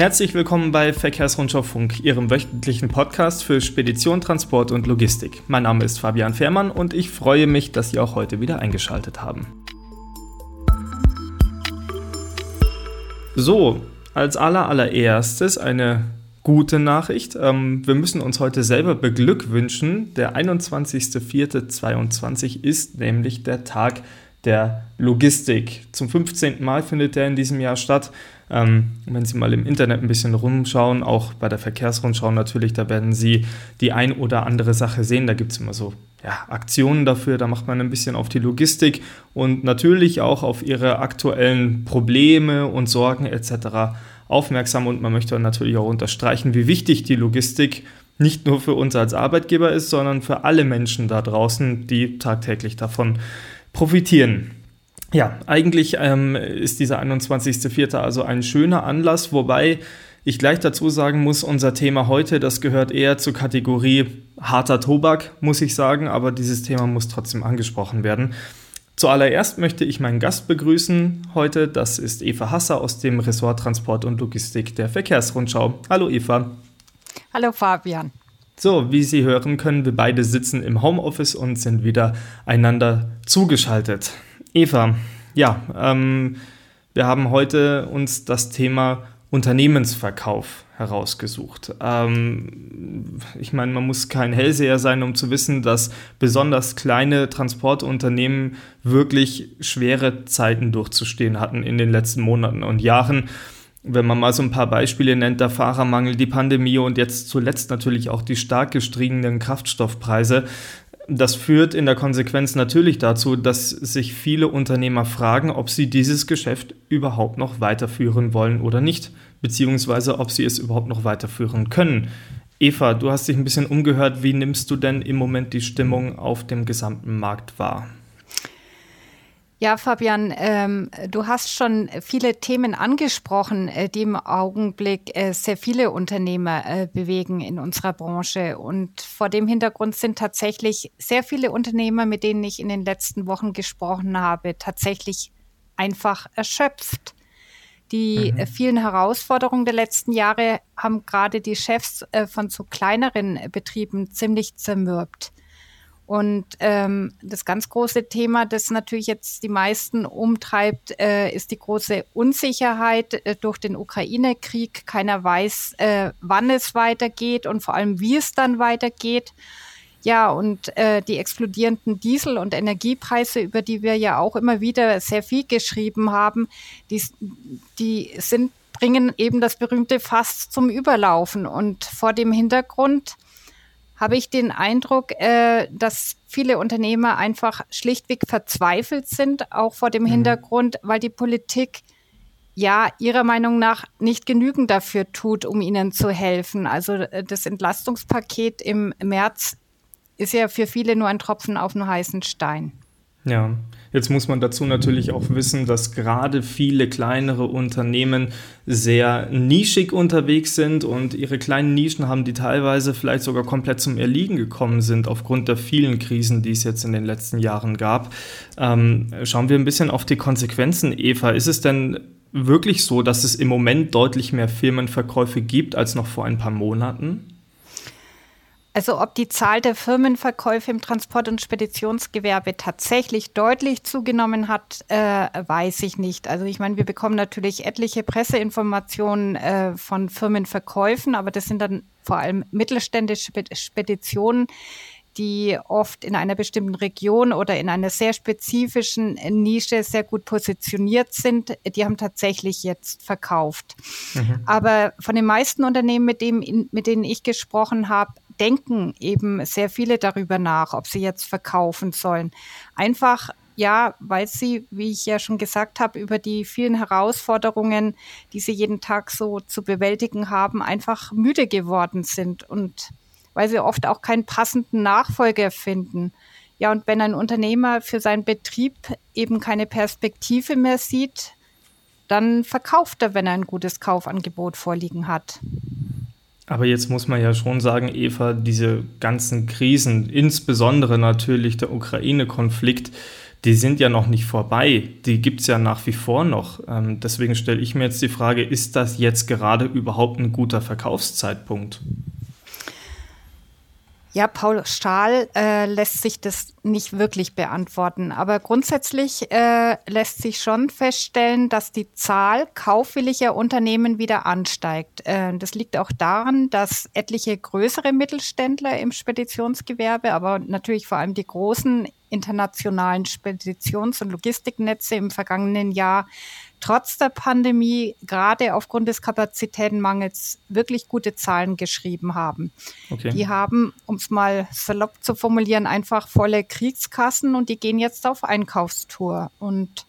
Herzlich willkommen bei Verkehrsrundschau Funk, Ihrem wöchentlichen Podcast für Spedition, Transport und Logistik. Mein Name ist Fabian Fehrmann und ich freue mich, dass Sie auch heute wieder eingeschaltet haben. So, als allererstes eine gute Nachricht. Ähm, wir müssen uns heute selber beglückwünschen. Der 21.04.22 ist nämlich der Tag der Logistik. Zum 15. Mal findet der in diesem Jahr statt. Ähm, wenn Sie mal im Internet ein bisschen rumschauen, auch bei der Verkehrsrundschau natürlich, da werden Sie die ein oder andere Sache sehen. Da gibt es immer so ja, Aktionen dafür, da macht man ein bisschen auf die Logistik und natürlich auch auf ihre aktuellen Probleme und Sorgen etc. aufmerksam. Und man möchte natürlich auch unterstreichen, wie wichtig die Logistik nicht nur für uns als Arbeitgeber ist, sondern für alle Menschen da draußen, die tagtäglich davon profitieren. Ja, eigentlich ähm, ist dieser 21.04. also ein schöner Anlass, wobei ich gleich dazu sagen muss, unser Thema heute, das gehört eher zur Kategorie harter Tobak, muss ich sagen, aber dieses Thema muss trotzdem angesprochen werden. Zuallererst möchte ich meinen Gast begrüßen heute, das ist Eva Hasser aus dem Ressort Transport und Logistik der Verkehrsrundschau. Hallo Eva. Hallo Fabian. So, wie Sie hören können, wir beide sitzen im Homeoffice und sind wieder einander zugeschaltet. Eva, ja, ähm, wir haben heute uns das Thema Unternehmensverkauf herausgesucht. Ähm, ich meine, man muss kein Hellseher sein, um zu wissen, dass besonders kleine Transportunternehmen wirklich schwere Zeiten durchzustehen hatten in den letzten Monaten und Jahren. Wenn man mal so ein paar Beispiele nennt, der Fahrermangel, die Pandemie und jetzt zuletzt natürlich auch die stark gestiegenen Kraftstoffpreise, das führt in der Konsequenz natürlich dazu, dass sich viele Unternehmer fragen, ob sie dieses Geschäft überhaupt noch weiterführen wollen oder nicht, beziehungsweise ob sie es überhaupt noch weiterführen können. Eva, du hast dich ein bisschen umgehört. Wie nimmst du denn im Moment die Stimmung auf dem gesamten Markt wahr? Ja, Fabian, ähm, du hast schon viele Themen angesprochen, äh, die im Augenblick äh, sehr viele Unternehmer äh, bewegen in unserer Branche. Und vor dem Hintergrund sind tatsächlich sehr viele Unternehmer, mit denen ich in den letzten Wochen gesprochen habe, tatsächlich einfach erschöpft. Die mhm. vielen Herausforderungen der letzten Jahre haben gerade die Chefs äh, von so kleineren Betrieben ziemlich zermürbt. Und ähm, das ganz große Thema, das natürlich jetzt die meisten umtreibt, äh, ist die große Unsicherheit äh, durch den Ukraine-Krieg. Keiner weiß, äh, wann es weitergeht und vor allem, wie es dann weitergeht. Ja, und äh, die explodierenden Diesel- und Energiepreise, über die wir ja auch immer wieder sehr viel geschrieben haben, die, die sind, bringen eben das berühmte Fass zum Überlaufen. Und vor dem Hintergrund habe ich den Eindruck, äh, dass viele Unternehmer einfach schlichtweg verzweifelt sind, auch vor dem mhm. Hintergrund, weil die Politik ja ihrer Meinung nach nicht genügend dafür tut, um ihnen zu helfen. Also äh, das Entlastungspaket im März ist ja für viele nur ein Tropfen auf einen heißen Stein. Ja, jetzt muss man dazu natürlich auch wissen, dass gerade viele kleinere Unternehmen sehr nischig unterwegs sind und ihre kleinen Nischen haben, die teilweise vielleicht sogar komplett zum Erliegen gekommen sind aufgrund der vielen Krisen, die es jetzt in den letzten Jahren gab. Ähm, schauen wir ein bisschen auf die Konsequenzen, Eva. Ist es denn wirklich so, dass es im Moment deutlich mehr Firmenverkäufe gibt als noch vor ein paar Monaten? Also ob die Zahl der Firmenverkäufe im Transport- und Speditionsgewerbe tatsächlich deutlich zugenommen hat, äh, weiß ich nicht. Also ich meine, wir bekommen natürlich etliche Presseinformationen äh, von Firmenverkäufen, aber das sind dann vor allem mittelständische Speditionen, die oft in einer bestimmten Region oder in einer sehr spezifischen Nische sehr gut positioniert sind, die haben tatsächlich jetzt verkauft. Mhm. Aber von den meisten Unternehmen, mit, dem, mit denen ich gesprochen habe, denken eben sehr viele darüber nach, ob sie jetzt verkaufen sollen. Einfach ja, weil sie, wie ich ja schon gesagt habe, über die vielen Herausforderungen, die sie jeden Tag so zu bewältigen haben, einfach müde geworden sind und weil sie oft auch keinen passenden Nachfolger finden. Ja, und wenn ein Unternehmer für seinen Betrieb eben keine Perspektive mehr sieht, dann verkauft er, wenn er ein gutes Kaufangebot vorliegen hat. Aber jetzt muss man ja schon sagen, Eva, diese ganzen Krisen, insbesondere natürlich der Ukraine-Konflikt, die sind ja noch nicht vorbei. Die gibt es ja nach wie vor noch. Ähm, deswegen stelle ich mir jetzt die Frage, ist das jetzt gerade überhaupt ein guter Verkaufszeitpunkt? Ja, Paul Stahl äh, lässt sich das nicht wirklich beantworten. Aber grundsätzlich äh, lässt sich schon feststellen, dass die Zahl kaufwilliger Unternehmen wieder ansteigt. Äh, das liegt auch daran, dass etliche größere Mittelständler im Speditionsgewerbe, aber natürlich vor allem die großen internationalen Speditions- und Logistiknetze im vergangenen Jahr trotz der Pandemie gerade aufgrund des Kapazitätenmangels wirklich gute Zahlen geschrieben haben. Okay. Die haben, um es mal salopp zu formulieren, einfach volle Kriegskassen und die gehen jetzt auf Einkaufstour. Und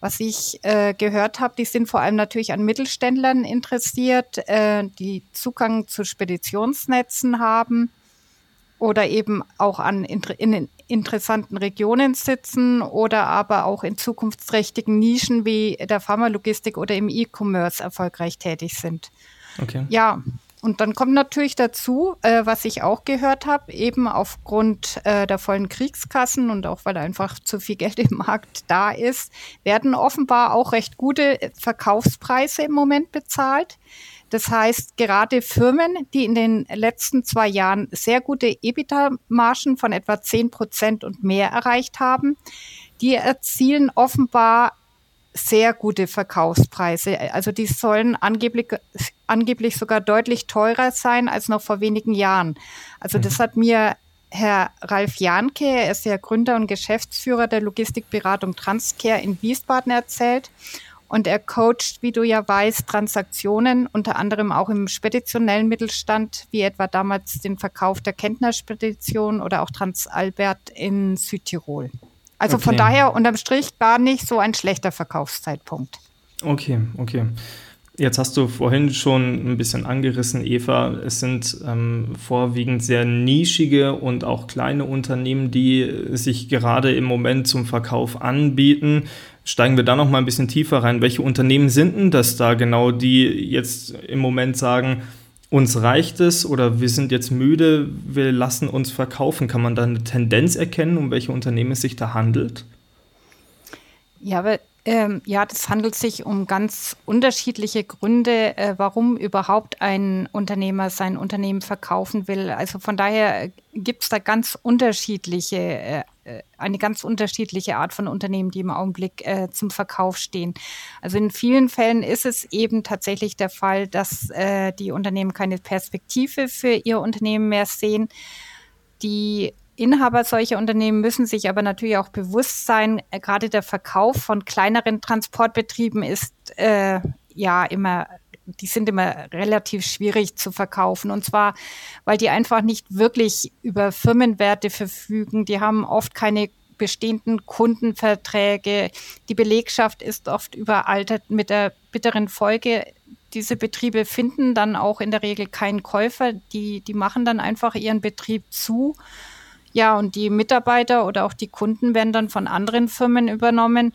was ich äh, gehört habe, die sind vor allem natürlich an Mittelständlern interessiert, äh, die Zugang zu Speditionsnetzen haben oder eben auch an in, in interessanten Regionen sitzen oder aber auch in zukunftsträchtigen Nischen wie der Pharmalogistik oder im E-Commerce erfolgreich tätig sind. Okay. Ja, und dann kommt natürlich dazu, äh, was ich auch gehört habe, eben aufgrund äh, der vollen Kriegskassen und auch weil einfach zu viel Geld im Markt da ist, werden offenbar auch recht gute Verkaufspreise im Moment bezahlt. Das heißt, gerade Firmen, die in den letzten zwei Jahren sehr gute EBITDA-Margen von etwa 10 Prozent und mehr erreicht haben, die erzielen offenbar sehr gute Verkaufspreise. Also die sollen angeblich, angeblich sogar deutlich teurer sein als noch vor wenigen Jahren. Also das mhm. hat mir Herr Ralf Janke, er ist ja Gründer und Geschäftsführer der Logistikberatung Transcare in Wiesbaden erzählt. Und er coacht, wie du ja weißt, Transaktionen, unter anderem auch im speditionellen Mittelstand, wie etwa damals den Verkauf der Kentner Spedition oder auch Transalbert in Südtirol. Also okay. von daher unterm Strich gar nicht so ein schlechter Verkaufszeitpunkt. Okay, okay. Jetzt hast du vorhin schon ein bisschen angerissen, Eva. Es sind ähm, vorwiegend sehr nischige und auch kleine Unternehmen, die sich gerade im Moment zum Verkauf anbieten. Steigen wir da noch mal ein bisschen tiefer rein. Welche Unternehmen sind denn das da genau, die jetzt im Moment sagen, uns reicht es oder wir sind jetzt müde, wir lassen uns verkaufen? Kann man da eine Tendenz erkennen, um welche Unternehmen es sich da handelt? Ja, aber ähm, ja, das handelt sich um ganz unterschiedliche Gründe, äh, warum überhaupt ein Unternehmer sein Unternehmen verkaufen will. Also von daher äh, gibt es da ganz unterschiedliche, äh, eine ganz unterschiedliche Art von Unternehmen, die im Augenblick äh, zum Verkauf stehen. Also in vielen Fällen ist es eben tatsächlich der Fall, dass äh, die Unternehmen keine Perspektive für ihr Unternehmen mehr sehen. Die Inhaber solcher Unternehmen müssen sich aber natürlich auch bewusst sein, äh, gerade der Verkauf von kleineren Transportbetrieben ist äh, ja immer die sind immer relativ schwierig zu verkaufen. Und zwar, weil die einfach nicht wirklich über Firmenwerte verfügen. Die haben oft keine bestehenden Kundenverträge. Die Belegschaft ist oft überaltert mit der bitteren Folge. Diese Betriebe finden dann auch in der Regel keinen Käufer. Die, die machen dann einfach ihren Betrieb zu. Ja, und die Mitarbeiter oder auch die Kunden werden dann von anderen Firmen übernommen,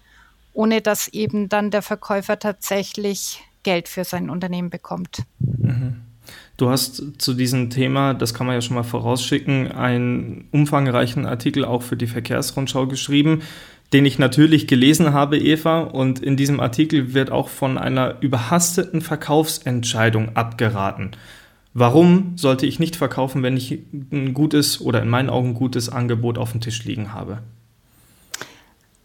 ohne dass eben dann der Verkäufer tatsächlich Geld für sein Unternehmen bekommt. Mhm. Du hast zu diesem Thema, das kann man ja schon mal vorausschicken, einen umfangreichen Artikel auch für die Verkehrsrundschau geschrieben, den ich natürlich gelesen habe, Eva. Und in diesem Artikel wird auch von einer überhasteten Verkaufsentscheidung abgeraten. Warum sollte ich nicht verkaufen, wenn ich ein gutes oder in meinen Augen gutes Angebot auf dem Tisch liegen habe?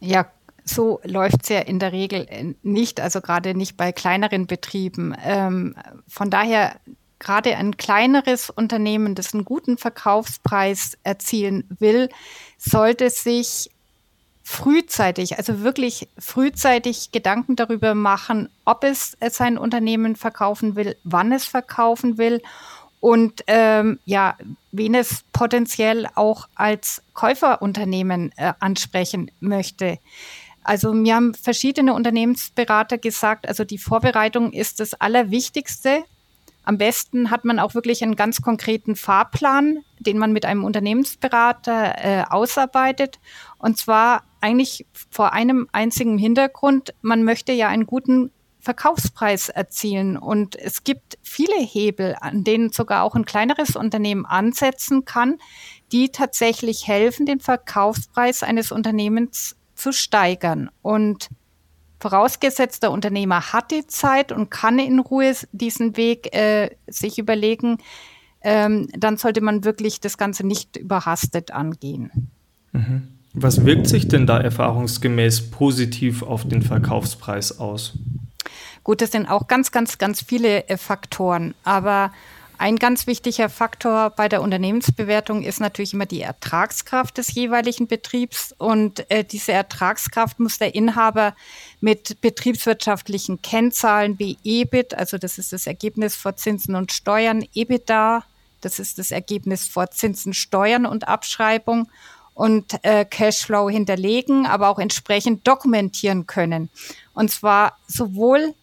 Ja, so läuft es ja in der Regel nicht, also gerade nicht bei kleineren Betrieben. Ähm, von daher gerade ein kleineres Unternehmen, das einen guten Verkaufspreis erzielen will, sollte sich frühzeitig, also wirklich frühzeitig Gedanken darüber machen, ob es sein Unternehmen verkaufen will, wann es verkaufen will und ähm, ja, wen es potenziell auch als Käuferunternehmen äh, ansprechen möchte. Also mir haben verschiedene Unternehmensberater gesagt, also die Vorbereitung ist das Allerwichtigste. Am besten hat man auch wirklich einen ganz konkreten Fahrplan, den man mit einem Unternehmensberater äh, ausarbeitet. Und zwar eigentlich vor einem einzigen Hintergrund. Man möchte ja einen guten Verkaufspreis erzielen. Und es gibt viele Hebel, an denen sogar auch ein kleineres Unternehmen ansetzen kann, die tatsächlich helfen, den Verkaufspreis eines Unternehmens zu steigern. Und vorausgesetzt, der Unternehmer hat die Zeit und kann in Ruhe diesen Weg äh, sich überlegen, ähm, dann sollte man wirklich das Ganze nicht überhastet angehen. Mhm. Was wirkt sich denn da erfahrungsgemäß positiv auf den Verkaufspreis aus? Gut, das sind auch ganz, ganz, ganz viele äh, Faktoren. Aber ein ganz wichtiger Faktor bei der Unternehmensbewertung ist natürlich immer die Ertragskraft des jeweiligen Betriebs. Und äh, diese Ertragskraft muss der Inhaber mit betriebswirtschaftlichen Kennzahlen wie EBIT, also das ist das Ergebnis vor Zinsen und Steuern, EBITDA, das ist das Ergebnis vor Zinsen, Steuern und Abschreibung und äh, Cashflow hinterlegen, aber auch entsprechend dokumentieren können. Und zwar sowohl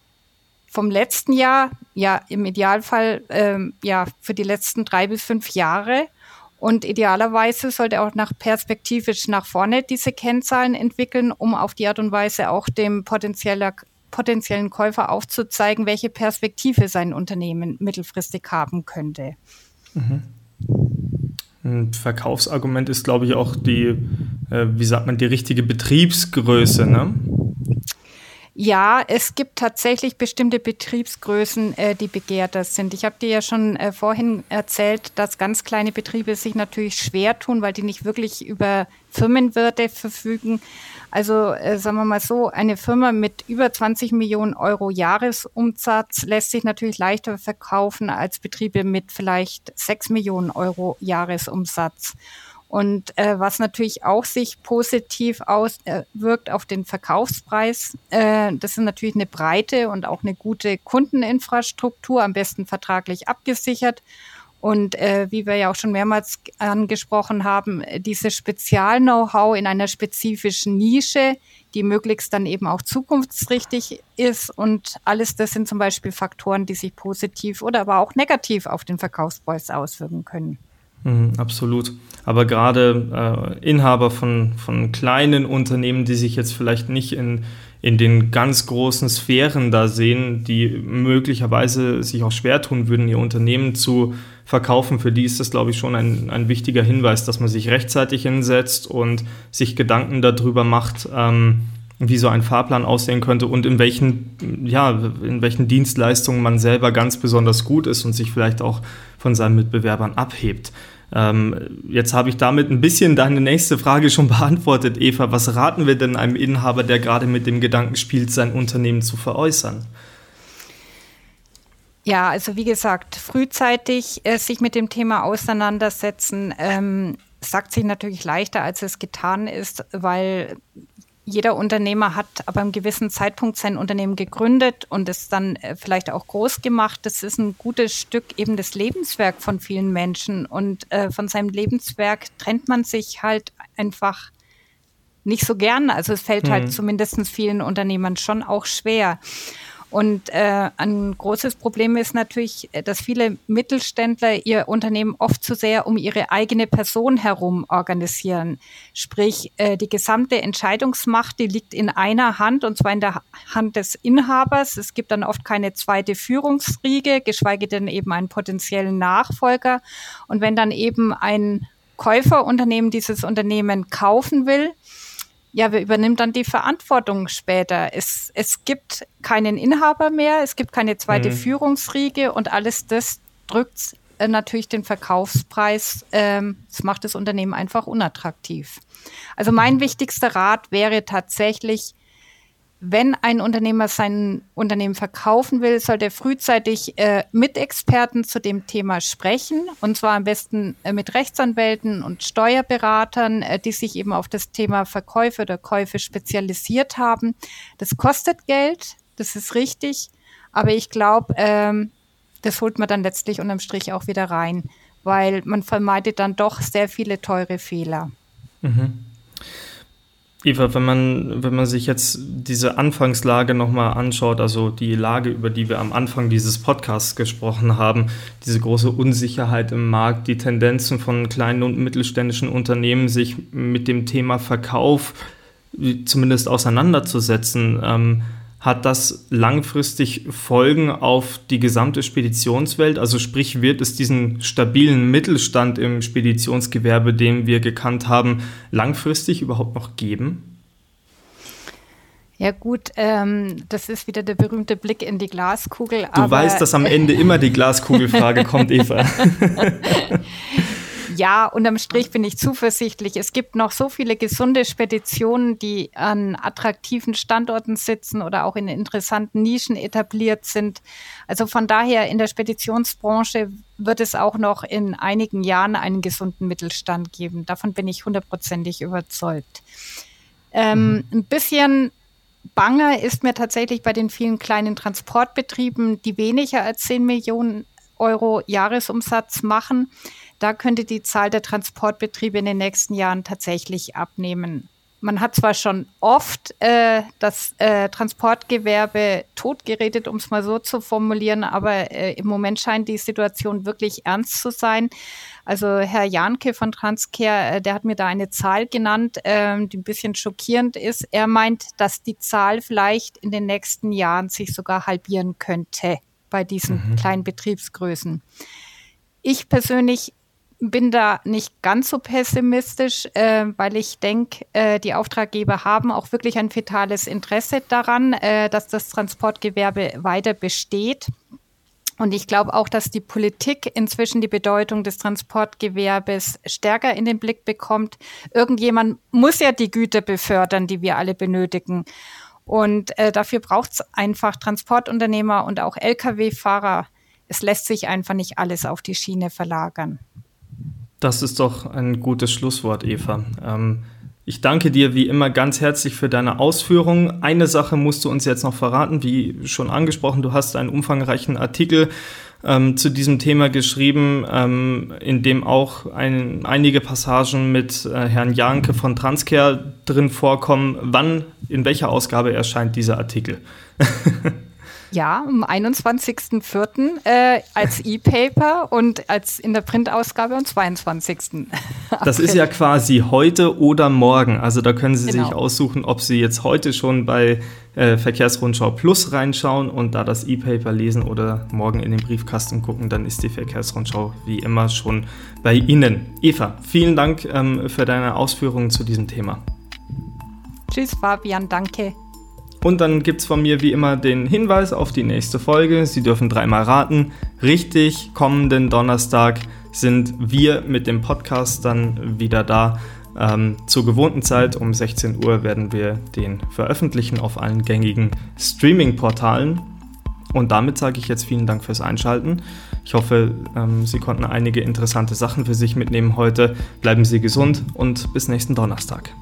vom letzten Jahr, ja im Idealfall ähm, ja für die letzten drei bis fünf Jahre. Und idealerweise sollte auch nach perspektivisch nach vorne diese Kennzahlen entwickeln, um auf die Art und Weise auch dem potenzieller, potenziellen Käufer aufzuzeigen, welche Perspektive sein Unternehmen mittelfristig haben könnte. Mhm. Ein Verkaufsargument ist, glaube ich, auch die, äh, wie sagt man, die richtige Betriebsgröße. Ne? Ja, es gibt tatsächlich bestimmte Betriebsgrößen, äh, die begehrter sind. Ich habe dir ja schon äh, vorhin erzählt, dass ganz kleine Betriebe sich natürlich schwer tun, weil die nicht wirklich über Firmenwirte verfügen. Also äh, sagen wir mal so, eine Firma mit über 20 Millionen Euro Jahresumsatz lässt sich natürlich leichter verkaufen als Betriebe mit vielleicht 6 Millionen Euro Jahresumsatz. Und äh, was natürlich auch sich positiv auswirkt äh, auf den Verkaufspreis, äh, das ist natürlich eine breite und auch eine gute Kundeninfrastruktur, am besten vertraglich abgesichert. Und äh, wie wir ja auch schon mehrmals angesprochen haben, dieses Spezial-Know-how in einer spezifischen Nische, die möglichst dann eben auch zukunftsrichtig ist. Und alles das sind zum Beispiel Faktoren, die sich positiv oder aber auch negativ auf den Verkaufspreis auswirken können. Mhm, absolut. Aber gerade äh, Inhaber von, von kleinen Unternehmen, die sich jetzt vielleicht nicht in, in den ganz großen Sphären da sehen, die möglicherweise sich auch schwer tun würden, ihr Unternehmen zu verkaufen, für die ist das, glaube ich, schon ein, ein wichtiger Hinweis, dass man sich rechtzeitig hinsetzt und sich Gedanken darüber macht, ähm, wie so ein Fahrplan aussehen könnte und in welchen, ja, in welchen Dienstleistungen man selber ganz besonders gut ist und sich vielleicht auch von seinen Mitbewerbern abhebt. Ähm, jetzt habe ich damit ein bisschen deine nächste Frage schon beantwortet, Eva. Was raten wir denn einem Inhaber, der gerade mit dem Gedanken spielt, sein Unternehmen zu veräußern? Ja, also wie gesagt, frühzeitig äh, sich mit dem Thema auseinandersetzen, ähm, sagt sich natürlich leichter, als es getan ist, weil jeder Unternehmer hat aber einem gewissen Zeitpunkt sein Unternehmen gegründet und es dann äh, vielleicht auch groß gemacht. Das ist ein gutes Stück eben das Lebenswerk von vielen Menschen und äh, von seinem Lebenswerk trennt man sich halt einfach nicht so gern. Also es fällt halt mhm. halt zumindest vielen Unternehmern schon auch schwer. Und äh, ein großes Problem ist natürlich, dass viele Mittelständler ihr Unternehmen oft zu sehr um ihre eigene Person herum organisieren. Sprich, äh, die gesamte Entscheidungsmacht, die liegt in einer Hand, und zwar in der Hand des Inhabers. Es gibt dann oft keine zweite Führungsriege, geschweige denn eben einen potenziellen Nachfolger. Und wenn dann eben ein Käuferunternehmen dieses Unternehmen kaufen will, ja, wer übernimmt dann die Verantwortung später? Es, es gibt keinen Inhaber mehr, es gibt keine zweite mhm. Führungsriege und alles das drückt äh, natürlich den Verkaufspreis. Ähm, das macht das Unternehmen einfach unattraktiv. Also mein wichtigster Rat wäre tatsächlich, wenn ein Unternehmer sein Unternehmen verkaufen will, sollte er frühzeitig äh, mit Experten zu dem Thema sprechen. Und zwar am besten äh, mit Rechtsanwälten und Steuerberatern, äh, die sich eben auf das Thema Verkäufe oder Käufe spezialisiert haben. Das kostet Geld, das ist richtig. Aber ich glaube, ähm, das holt man dann letztlich unterm Strich auch wieder rein, weil man vermeidet dann doch sehr viele teure Fehler. Mhm. Eva, wenn man, wenn man sich jetzt diese Anfangslage nochmal anschaut, also die Lage, über die wir am Anfang dieses Podcasts gesprochen haben, diese große Unsicherheit im Markt, die Tendenzen von kleinen und mittelständischen Unternehmen, sich mit dem Thema Verkauf zumindest auseinanderzusetzen, ähm, hat das langfristig Folgen auf die gesamte Speditionswelt? Also sprich, wird es diesen stabilen Mittelstand im Speditionsgewerbe, den wir gekannt haben, langfristig überhaupt noch geben? Ja gut, ähm, das ist wieder der berühmte Blick in die Glaskugel. Du weißt, dass am Ende immer die Glaskugelfrage kommt, Eva. ja, unterm Strich bin ich zuversichtlich. Es gibt noch so viele gesunde Speditionen, die an attraktiven Standorten sitzen oder auch in interessanten Nischen etabliert sind. Also von daher in der Speditionsbranche wird es auch noch in einigen Jahren einen gesunden Mittelstand geben. Davon bin ich hundertprozentig überzeugt. Ähm, mhm. Ein bisschen Bange ist mir tatsächlich bei den vielen kleinen Transportbetrieben, die weniger als 10 Millionen Euro Jahresumsatz machen. Da könnte die Zahl der Transportbetriebe in den nächsten Jahren tatsächlich abnehmen. Man hat zwar schon oft äh, das äh, Transportgewerbe totgeredet, um es mal so zu formulieren, aber äh, im Moment scheint die Situation wirklich ernst zu sein. Also Herr Janke von Transcare, äh, der hat mir da eine Zahl genannt, ähm, die ein bisschen schockierend ist. Er meint, dass die Zahl vielleicht in den nächsten Jahren sich sogar halbieren könnte bei diesen mhm. kleinen Betriebsgrößen. Ich persönlich bin da nicht ganz so pessimistisch, äh, weil ich denke, äh, die Auftraggeber haben auch wirklich ein fetales Interesse daran, äh, dass das Transportgewerbe weiter besteht. Und ich glaube auch, dass die Politik inzwischen die Bedeutung des Transportgewerbes stärker in den Blick bekommt. Irgendjemand muss ja die Güter befördern, die wir alle benötigen. Und äh, dafür braucht es einfach Transportunternehmer und auch Lkw-Fahrer. Es lässt sich einfach nicht alles auf die Schiene verlagern. Das ist doch ein gutes Schlusswort, Eva. Ähm, ich danke dir wie immer ganz herzlich für deine Ausführungen. Eine Sache musst du uns jetzt noch verraten, wie schon angesprochen, du hast einen umfangreichen Artikel ähm, zu diesem Thema geschrieben, ähm, in dem auch ein, einige Passagen mit äh, Herrn Janke von Transcare drin vorkommen. Wann, in welcher Ausgabe erscheint dieser Artikel? Ja, am 21.04. Äh, als E-Paper und als in der Printausgabe am 22. Das ist ja quasi heute oder morgen. Also da können Sie genau. sich aussuchen, ob Sie jetzt heute schon bei äh, Verkehrsrundschau Plus reinschauen und da das E-Paper lesen oder morgen in den Briefkasten gucken, dann ist die Verkehrsrundschau wie immer schon bei Ihnen. Eva, vielen Dank ähm, für deine Ausführungen zu diesem Thema. Tschüss, Fabian, danke. Und dann gibt es von mir wie immer den Hinweis auf die nächste Folge. Sie dürfen dreimal raten. Richtig, kommenden Donnerstag sind wir mit dem Podcast dann wieder da. Ähm, zur gewohnten Zeit um 16 Uhr werden wir den veröffentlichen auf allen gängigen Streaming-Portalen. Und damit sage ich jetzt vielen Dank fürs Einschalten. Ich hoffe, ähm, Sie konnten einige interessante Sachen für sich mitnehmen heute. Bleiben Sie gesund und bis nächsten Donnerstag.